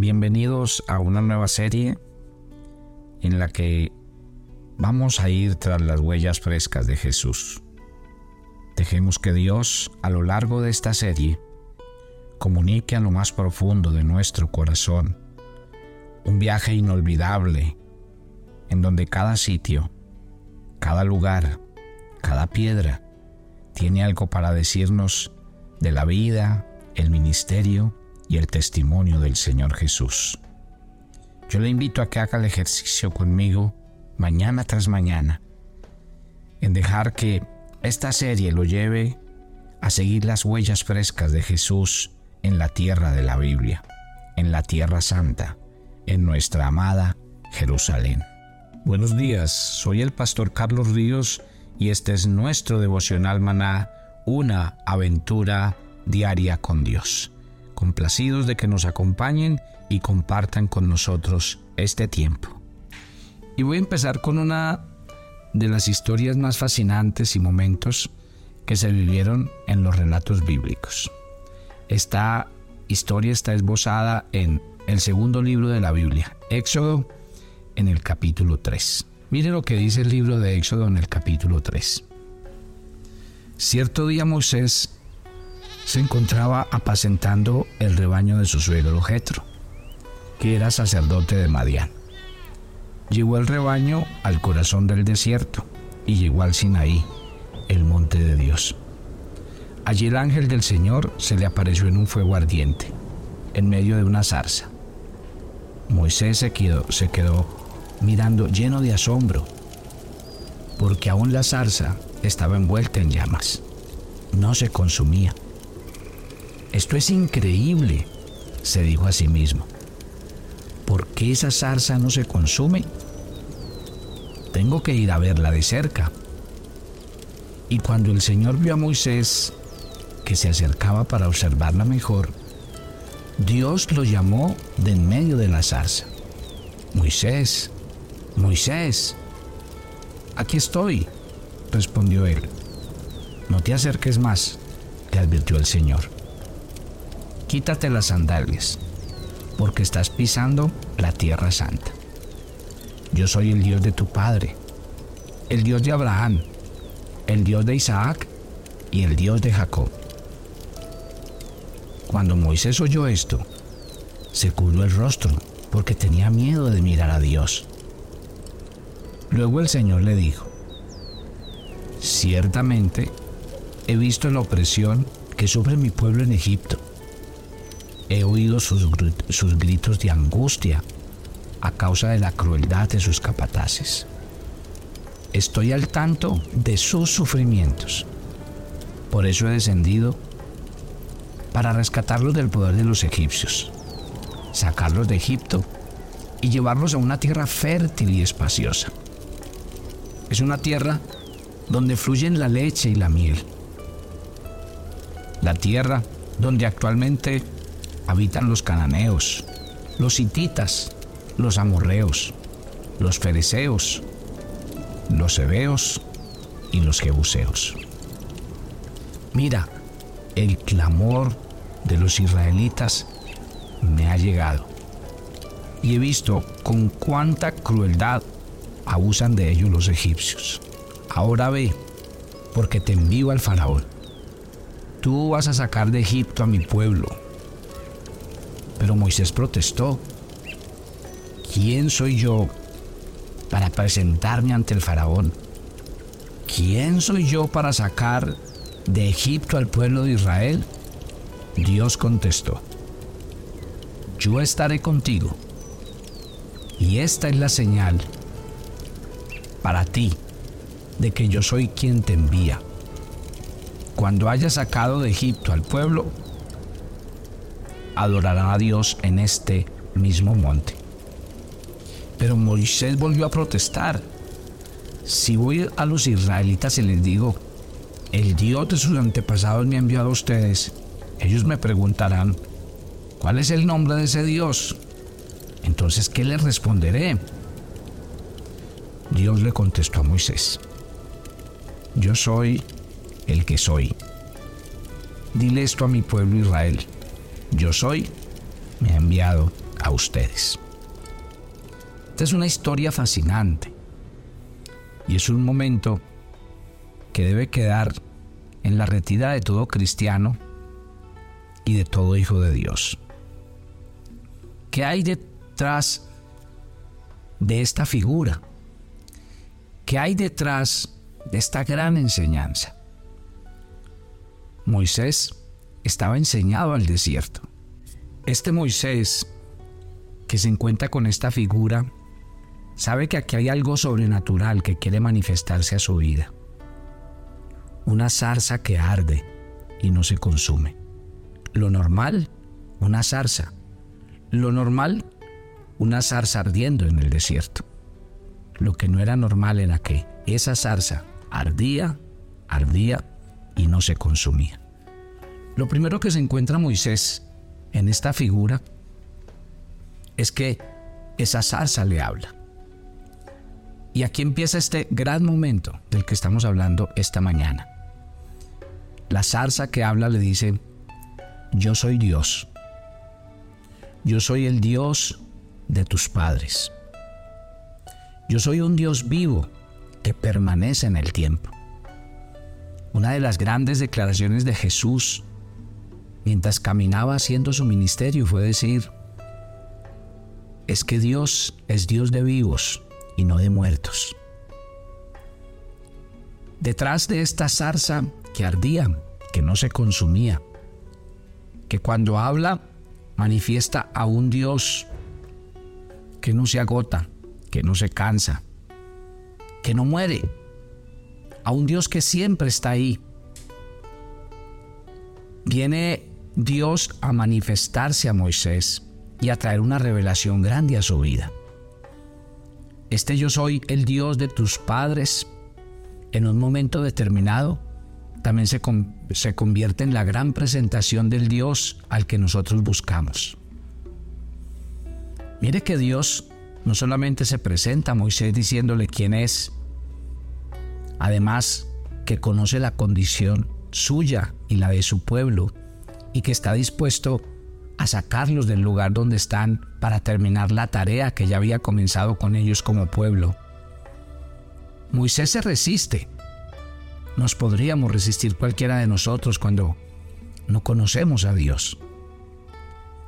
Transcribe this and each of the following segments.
Bienvenidos a una nueva serie en la que vamos a ir tras las huellas frescas de Jesús. Dejemos que Dios a lo largo de esta serie comunique a lo más profundo de nuestro corazón un viaje inolvidable en donde cada sitio, cada lugar, cada piedra tiene algo para decirnos de la vida, el ministerio y el testimonio del Señor Jesús. Yo le invito a que haga el ejercicio conmigo mañana tras mañana, en dejar que esta serie lo lleve a seguir las huellas frescas de Jesús en la tierra de la Biblia, en la tierra santa, en nuestra amada Jerusalén. Buenos días, soy el pastor Carlos Ríos y este es nuestro devocional maná, una aventura diaria con Dios. Complacidos de que nos acompañen y compartan con nosotros este tiempo. Y voy a empezar con una de las historias más fascinantes y momentos que se vivieron en los relatos bíblicos. Esta historia está esbozada en el segundo libro de la Biblia, Éxodo, en el capítulo 3. Mire lo que dice el libro de Éxodo en el capítulo 3. Cierto día Moisés se encontraba apacentando el rebaño de su suegro Jetro, que era sacerdote de Madián. Llegó el rebaño al corazón del desierto y llegó al Sinaí, el monte de Dios. Allí el ángel del Señor se le apareció en un fuego ardiente, en medio de una zarza. Moisés quedó, se quedó mirando lleno de asombro, porque aún la zarza estaba envuelta en llamas. No se consumía. Esto es increíble, se dijo a sí mismo. ¿Por qué esa zarza no se consume? Tengo que ir a verla de cerca. Y cuando el Señor vio a Moisés que se acercaba para observarla mejor, Dios lo llamó de en medio de la zarza. Moisés, Moisés, aquí estoy, respondió él. No te acerques más, le advirtió el Señor. Quítate las sandalias, porque estás pisando la tierra santa. Yo soy el Dios de tu padre, el Dios de Abraham, el Dios de Isaac y el Dios de Jacob. Cuando Moisés oyó esto, se cubrió el rostro porque tenía miedo de mirar a Dios. Luego el Señor le dijo, ciertamente he visto la opresión que sufre mi pueblo en Egipto. He oído sus, sus gritos de angustia a causa de la crueldad de sus capataces. Estoy al tanto de sus sufrimientos. Por eso he descendido para rescatarlos del poder de los egipcios, sacarlos de Egipto y llevarlos a una tierra fértil y espaciosa. Es una tierra donde fluyen la leche y la miel. La tierra donde actualmente habitan los cananeos, los hititas, los amorreos, los fereceos, los hebeos y los jebuseos. Mira, el clamor de los israelitas me ha llegado y he visto con cuánta crueldad abusan de ellos los egipcios. Ahora ve, porque te envío al faraón. Tú vas a sacar de Egipto a mi pueblo. Pero Moisés protestó. ¿Quién soy yo para presentarme ante el faraón? ¿Quién soy yo para sacar de Egipto al pueblo de Israel? Dios contestó, yo estaré contigo. Y esta es la señal para ti de que yo soy quien te envía. Cuando hayas sacado de Egipto al pueblo, adorarán a Dios en este mismo monte. Pero Moisés volvió a protestar. Si voy a los israelitas y les digo, el Dios de sus antepasados me ha enviado a ustedes, ellos me preguntarán, ¿cuál es el nombre de ese Dios? Entonces, ¿qué les responderé? Dios le contestó a Moisés, yo soy el que soy. Dile esto a mi pueblo Israel, yo soy, me ha enviado a ustedes. Esta es una historia fascinante y es un momento que debe quedar en la retida de todo cristiano y de todo hijo de Dios. ¿Qué hay detrás de esta figura? ¿Qué hay detrás de esta gran enseñanza? Moisés estaba enseñado al desierto. Este Moisés que se encuentra con esta figura sabe que aquí hay algo sobrenatural que quiere manifestarse a su vida. Una zarza que arde y no se consume. Lo normal, una zarza. Lo normal, una zarza ardiendo en el desierto. Lo que no era normal era que esa zarza ardía, ardía y no se consumía. Lo primero que se encuentra Moisés en esta figura es que esa zarza le habla. Y aquí empieza este gran momento del que estamos hablando esta mañana. La zarza que habla le dice, yo soy Dios. Yo soy el Dios de tus padres. Yo soy un Dios vivo que permanece en el tiempo. Una de las grandes declaraciones de Jesús mientras caminaba haciendo su ministerio fue decir, es que Dios es Dios de vivos y no de muertos. Detrás de esta zarza que ardía, que no se consumía, que cuando habla manifiesta a un Dios que no se agota, que no se cansa, que no muere, a un Dios que siempre está ahí. Viene Dios a manifestarse a Moisés y a traer una revelación grande a su vida. Este yo soy el Dios de tus padres en un momento determinado también se, se convierte en la gran presentación del Dios al que nosotros buscamos. Mire que Dios no solamente se presenta a Moisés diciéndole quién es, además que conoce la condición suya y la de su pueblo y que está dispuesto a sacarlos del lugar donde están para terminar la tarea que ya había comenzado con ellos como pueblo. Moisés se resiste, nos podríamos resistir cualquiera de nosotros cuando no conocemos a Dios.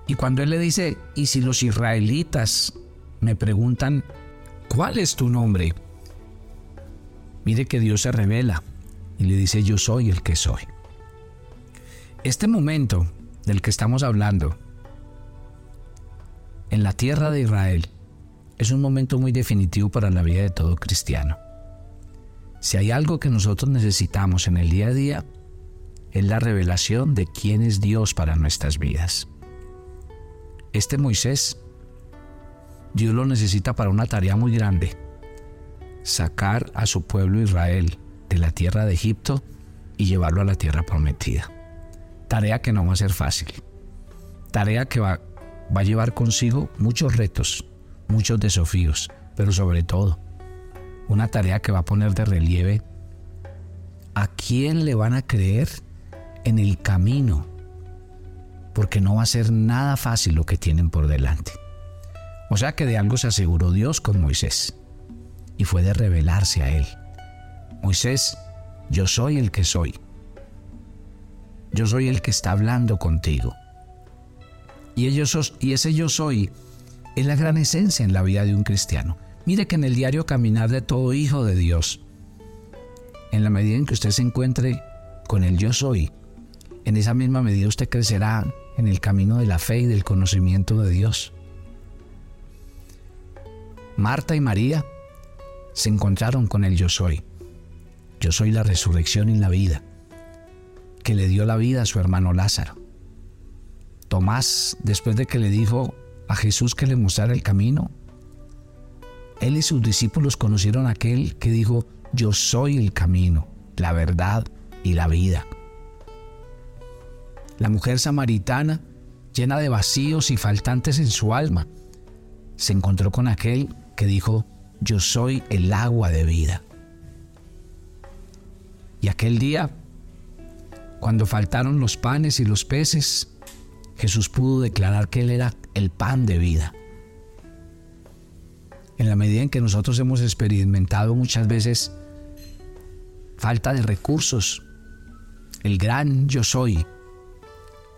Y cuando Él le dice, y si los israelitas me preguntan, ¿cuál es tu nombre? Mire que Dios se revela y le dice, yo soy el que soy. Este momento del que estamos hablando en la tierra de Israel es un momento muy definitivo para la vida de todo cristiano. Si hay algo que nosotros necesitamos en el día a día, es la revelación de quién es Dios para nuestras vidas. Este Moisés, Dios lo necesita para una tarea muy grande, sacar a su pueblo Israel de la tierra de Egipto y llevarlo a la tierra prometida. Tarea que no va a ser fácil. Tarea que va, va a llevar consigo muchos retos, muchos desafíos, pero sobre todo una tarea que va a poner de relieve a quién le van a creer en el camino, porque no va a ser nada fácil lo que tienen por delante. O sea que de algo se aseguró Dios con Moisés, y fue de revelarse a él. Moisés, yo soy el que soy. Yo soy el que está hablando contigo. Y, ese yo soy es la gran esencia en la vida de un cristiano. Mire que en el diario caminar de todo hijo de Dios, en la medida en que usted se encuentre con el yo soy, en esa misma medida usted crecerá en el camino de la fe y del conocimiento de Dios. Marta y María se encontraron con el yo soy. Yo soy la resurrección y la vida, que le dio la vida a su hermano Lázaro. Tomás, después de que le dijo a Jesús que le mostrara el camino, él y sus discípulos conocieron a aquel que dijo, yo soy el camino, la verdad y la vida. La mujer samaritana, llena de vacíos y faltantes en su alma, se encontró con aquel que dijo, yo soy el agua de vida. Y aquel día, cuando faltaron los panes y los peces, Jesús pudo declarar que Él era el pan de vida. En la medida en que nosotros hemos experimentado muchas veces falta de recursos, el gran yo soy,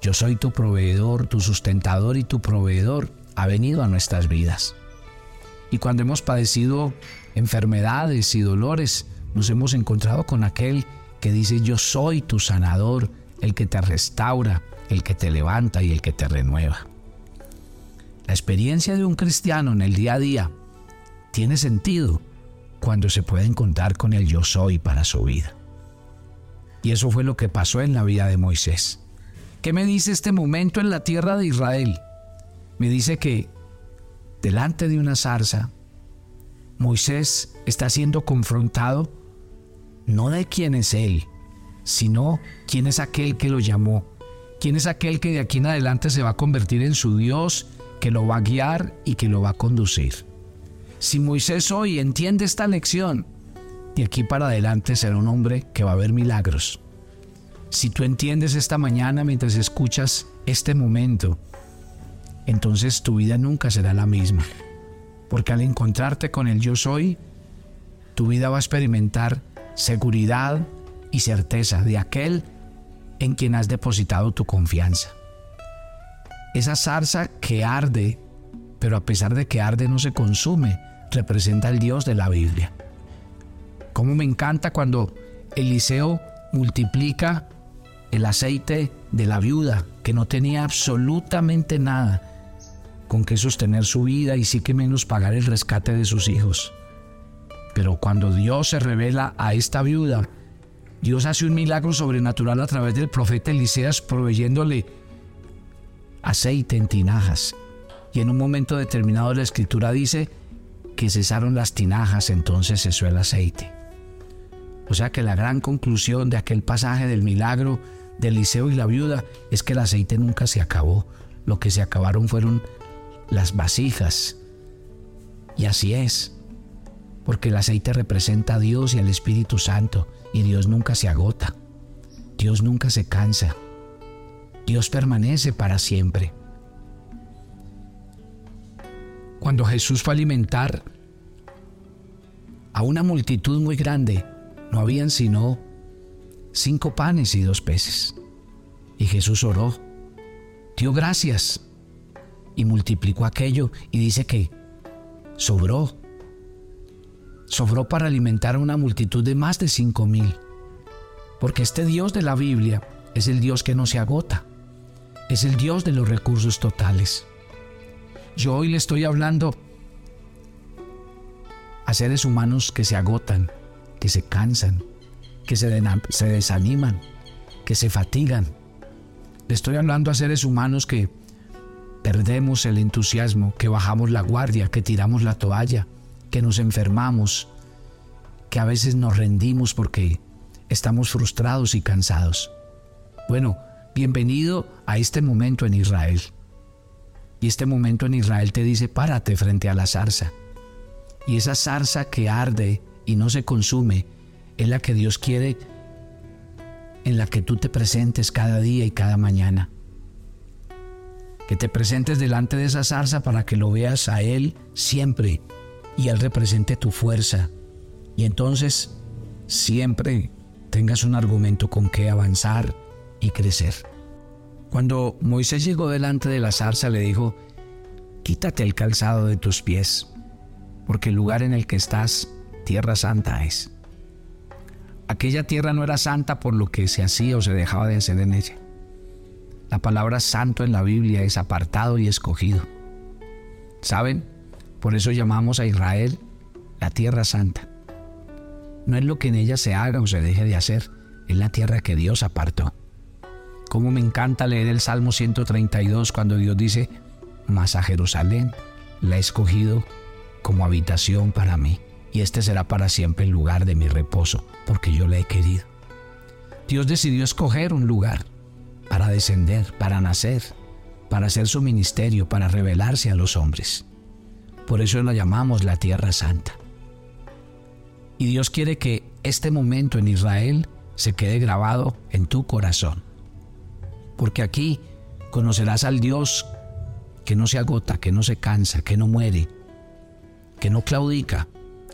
yo soy tu proveedor, tu sustentador y tu proveedor, ha venido a nuestras vidas. Y cuando hemos padecido enfermedades y dolores, nos hemos encontrado con aquel que dice yo soy tu sanador, el que te restaura, el que te levanta y el que te renueva. La experiencia de un cristiano en el día a día tiene sentido cuando se puede encontrar con el yo soy para su vida. Y eso fue lo que pasó en la vida de Moisés. ¿Qué me dice este momento en la tierra de Israel? Me dice que delante de una zarza, Moisés está siendo confrontado no de quién es él, sino quién es aquel que lo llamó, quién es aquel que de aquí en adelante se va a convertir en su Dios, que lo va a guiar y que lo va a conducir. Si Moisés hoy entiende esta lección, de aquí para adelante será un hombre que va a ver milagros. Si tú entiendes esta mañana mientras escuchas este momento, entonces tu vida nunca será la misma. Porque al encontrarte con el yo soy, tu vida va a experimentar seguridad y certeza de aquel en quien has depositado tu confianza. Esa zarza que arde, pero a pesar de que arde no se consume, representa al Dios de la Biblia. Como me encanta cuando Eliseo multiplica el aceite de la viuda, que no tenía absolutamente nada con que sostener su vida y sí que menos pagar el rescate de sus hijos. Pero cuando Dios se revela a esta viuda, Dios hace un milagro sobrenatural a través del profeta Eliseas proveyéndole aceite en tinajas. Y en un momento determinado la escritura dice que cesaron las tinajas, entonces cesó el aceite. O sea que la gran conclusión de aquel pasaje del milagro de Eliseo y la viuda es que el aceite nunca se acabó. Lo que se acabaron fueron las vasijas. Y así es porque el aceite representa a Dios y al Espíritu Santo, y Dios nunca se agota, Dios nunca se cansa, Dios permanece para siempre. Cuando Jesús fue a alimentar a una multitud muy grande, no habían sino cinco panes y dos peces. Y Jesús oró, dio gracias y multiplicó aquello y dice que sobró sobró para alimentar a una multitud de más de cinco mil. Porque este Dios de la Biblia es el Dios que no se agota, es el Dios de los recursos totales. Yo hoy le estoy hablando a seres humanos que se agotan, que se cansan, que se, se desaniman, que se fatigan. Le estoy hablando a seres humanos que perdemos el entusiasmo, que bajamos la guardia, que tiramos la toalla, que nos enfermamos, que a veces nos rendimos porque estamos frustrados y cansados. Bueno, bienvenido a este momento en Israel. Y este momento en Israel te dice, párate frente a la zarza. Y esa zarza que arde y no se consume es la que Dios quiere en la que tú te presentes cada día y cada mañana. Que te presentes delante de esa zarza para que lo veas a Él siempre y Él represente tu fuerza. Y entonces siempre tengas un argumento con que avanzar y crecer. Cuando Moisés llegó delante de la zarza le dijo, quítate el calzado de tus pies, porque el lugar en el que estás, tierra santa es. Aquella tierra no era santa por lo que se hacía o se dejaba de hacer en ella. La palabra santo en la Biblia es apartado y escogido. ¿Saben? Por eso llamamos a Israel la tierra santa. No es lo que en ella se haga o se deje de hacer, es la tierra que Dios apartó. Como me encanta leer el Salmo 132 cuando Dios dice, mas a Jerusalén la he escogido como habitación para mí, y este será para siempre el lugar de mi reposo, porque yo le he querido. Dios decidió escoger un lugar para descender, para nacer, para hacer su ministerio, para revelarse a los hombres. Por eso lo llamamos la Tierra Santa. Y Dios quiere que este momento en Israel se quede grabado en tu corazón. Porque aquí Conocerás al Dios que no se agota, que no se cansa, que no muere, que no claudica,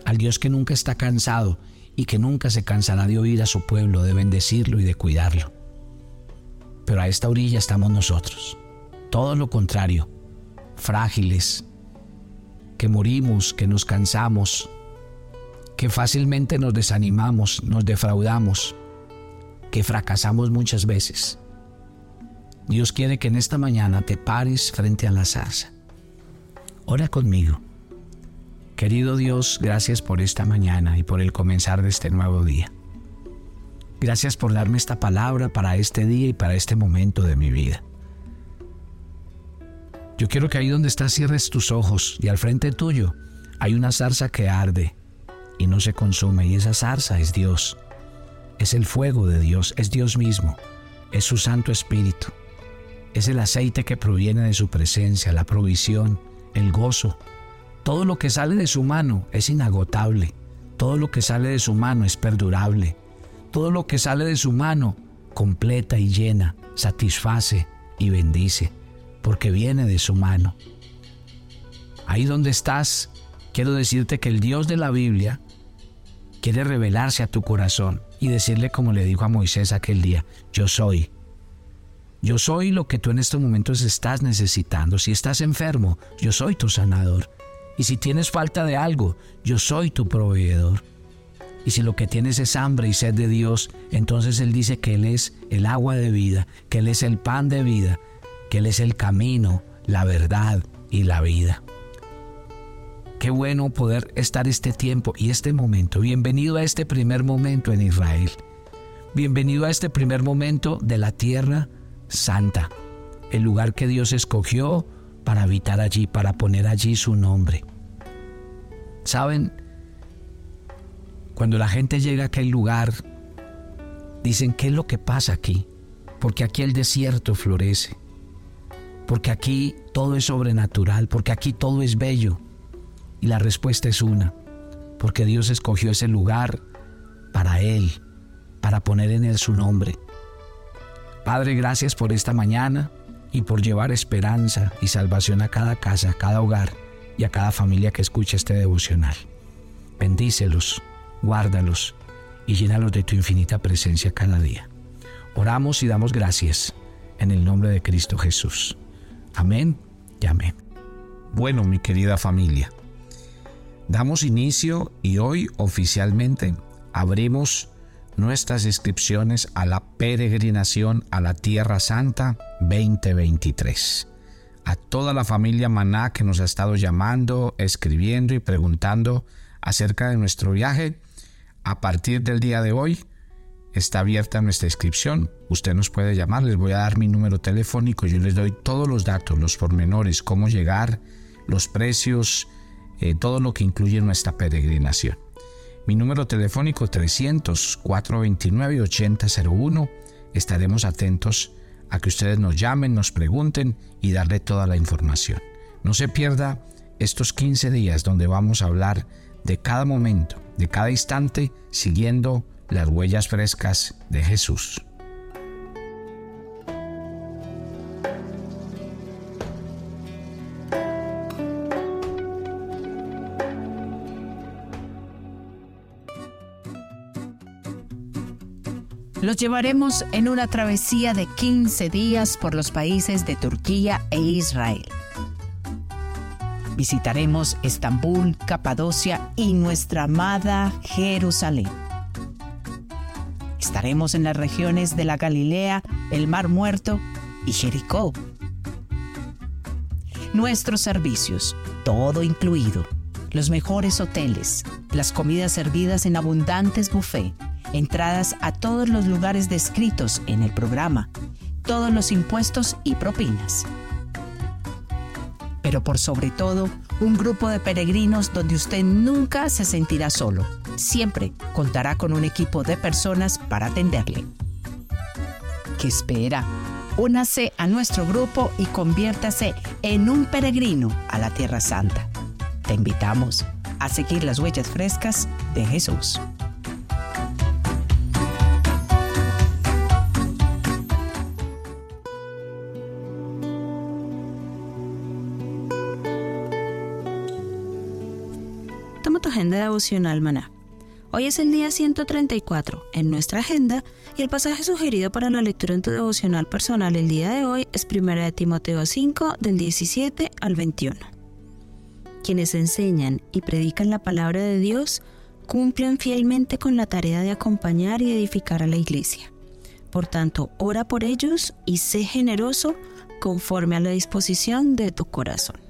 al Dios que nunca está cansado y que nunca se cansará de oír a su pueblo, de bendecirlo y de cuidarlo. Pero a esta orilla estamos nosotros, todo lo contrario, frágiles, que morimos, que nos cansamos, que fácilmente nos desanimamos, nos defraudamos, que fracasamos muchas veces. Dios quiere que en esta mañana te pares frente a la zarza. Ora conmigo. Querido Dios, gracias por esta mañana y por el comenzar de este nuevo día. Gracias por darme esta palabra para este día y para este momento de mi vida. Yo quiero que ahí donde estás cierres tus ojos y al frente tuyo hay una zarza que arde y no se consume. Y esa zarza es Dios. Es el fuego de Dios, es Dios mismo, es su Santo Espíritu. Es el aceite que proviene de su presencia, la provisión, el gozo. Todo lo que sale de su mano es inagotable. Todo lo que sale de su mano es perdurable. Todo lo que sale de su mano completa y llena, satisface y bendice, porque viene de su mano. Ahí donde estás, quiero decirte que el Dios de la Biblia quiere revelarse a tu corazón y decirle como le dijo a Moisés aquel día, yo soy. Yo soy lo que tú en estos momentos estás necesitando. Si estás enfermo, yo soy tu sanador. Y si tienes falta de algo, yo soy tu proveedor. Y si lo que tienes es hambre y sed de Dios, entonces Él dice que Él es el agua de vida, que Él es el pan de vida, que Él es el camino, la verdad y la vida. Qué bueno poder estar este tiempo y este momento. Bienvenido a este primer momento en Israel. Bienvenido a este primer momento de la tierra santa, el lugar que Dios escogió para habitar allí, para poner allí su nombre. ¿Saben? Cuando la gente llega a aquel lugar, dicen, ¿qué es lo que pasa aquí? Porque aquí el desierto florece, porque aquí todo es sobrenatural, porque aquí todo es bello y la respuesta es una, porque Dios escogió ese lugar para Él, para poner en Él su nombre. Padre, gracias por esta mañana y por llevar esperanza y salvación a cada casa, a cada hogar y a cada familia que escucha este devocional. Bendícelos, guárdalos y llénalos de tu infinita presencia cada día. Oramos y damos gracias en el nombre de Cristo Jesús. Amén y amén. Bueno, mi querida familia, Damos inicio y hoy oficialmente abrimos nuestras inscripciones a la peregrinación a la Tierra Santa 2023. A toda la familia Maná que nos ha estado llamando, escribiendo y preguntando acerca de nuestro viaje, a partir del día de hoy está abierta nuestra inscripción. Usted nos puede llamar, les voy a dar mi número telefónico, yo les doy todos los datos, los pormenores, cómo llegar, los precios, eh, todo lo que incluye nuestra peregrinación. Mi número telefónico 300-429-8001. Estaremos atentos a que ustedes nos llamen, nos pregunten y darle toda la información. No se pierda estos 15 días donde vamos a hablar de cada momento, de cada instante, siguiendo las huellas frescas de Jesús. Los llevaremos en una travesía de 15 días por los países de Turquía e Israel. Visitaremos Estambul, Capadocia y nuestra amada Jerusalén. Estaremos en las regiones de la Galilea, el Mar Muerto y Jericó. Nuestros servicios, todo incluido, los mejores hoteles, las comidas servidas en abundantes buffets entradas a todos los lugares descritos en el programa, todos los impuestos y propinas. Pero por sobre todo, un grupo de peregrinos donde usted nunca se sentirá solo. Siempre contará con un equipo de personas para atenderle. ¿Qué espera? Únase a nuestro grupo y conviértase en un peregrino a la Tierra Santa. Te invitamos a seguir las huellas frescas de Jesús. Agenda devocional maná. Hoy es el día 134 en nuestra agenda y el pasaje sugerido para la lectura en tu devocional personal el día de hoy es 1 de Timoteo 5 del 17 al 21. Quienes enseñan y predican la palabra de Dios cumplen fielmente con la tarea de acompañar y edificar a la iglesia. Por tanto, ora por ellos y sé generoso conforme a la disposición de tu corazón.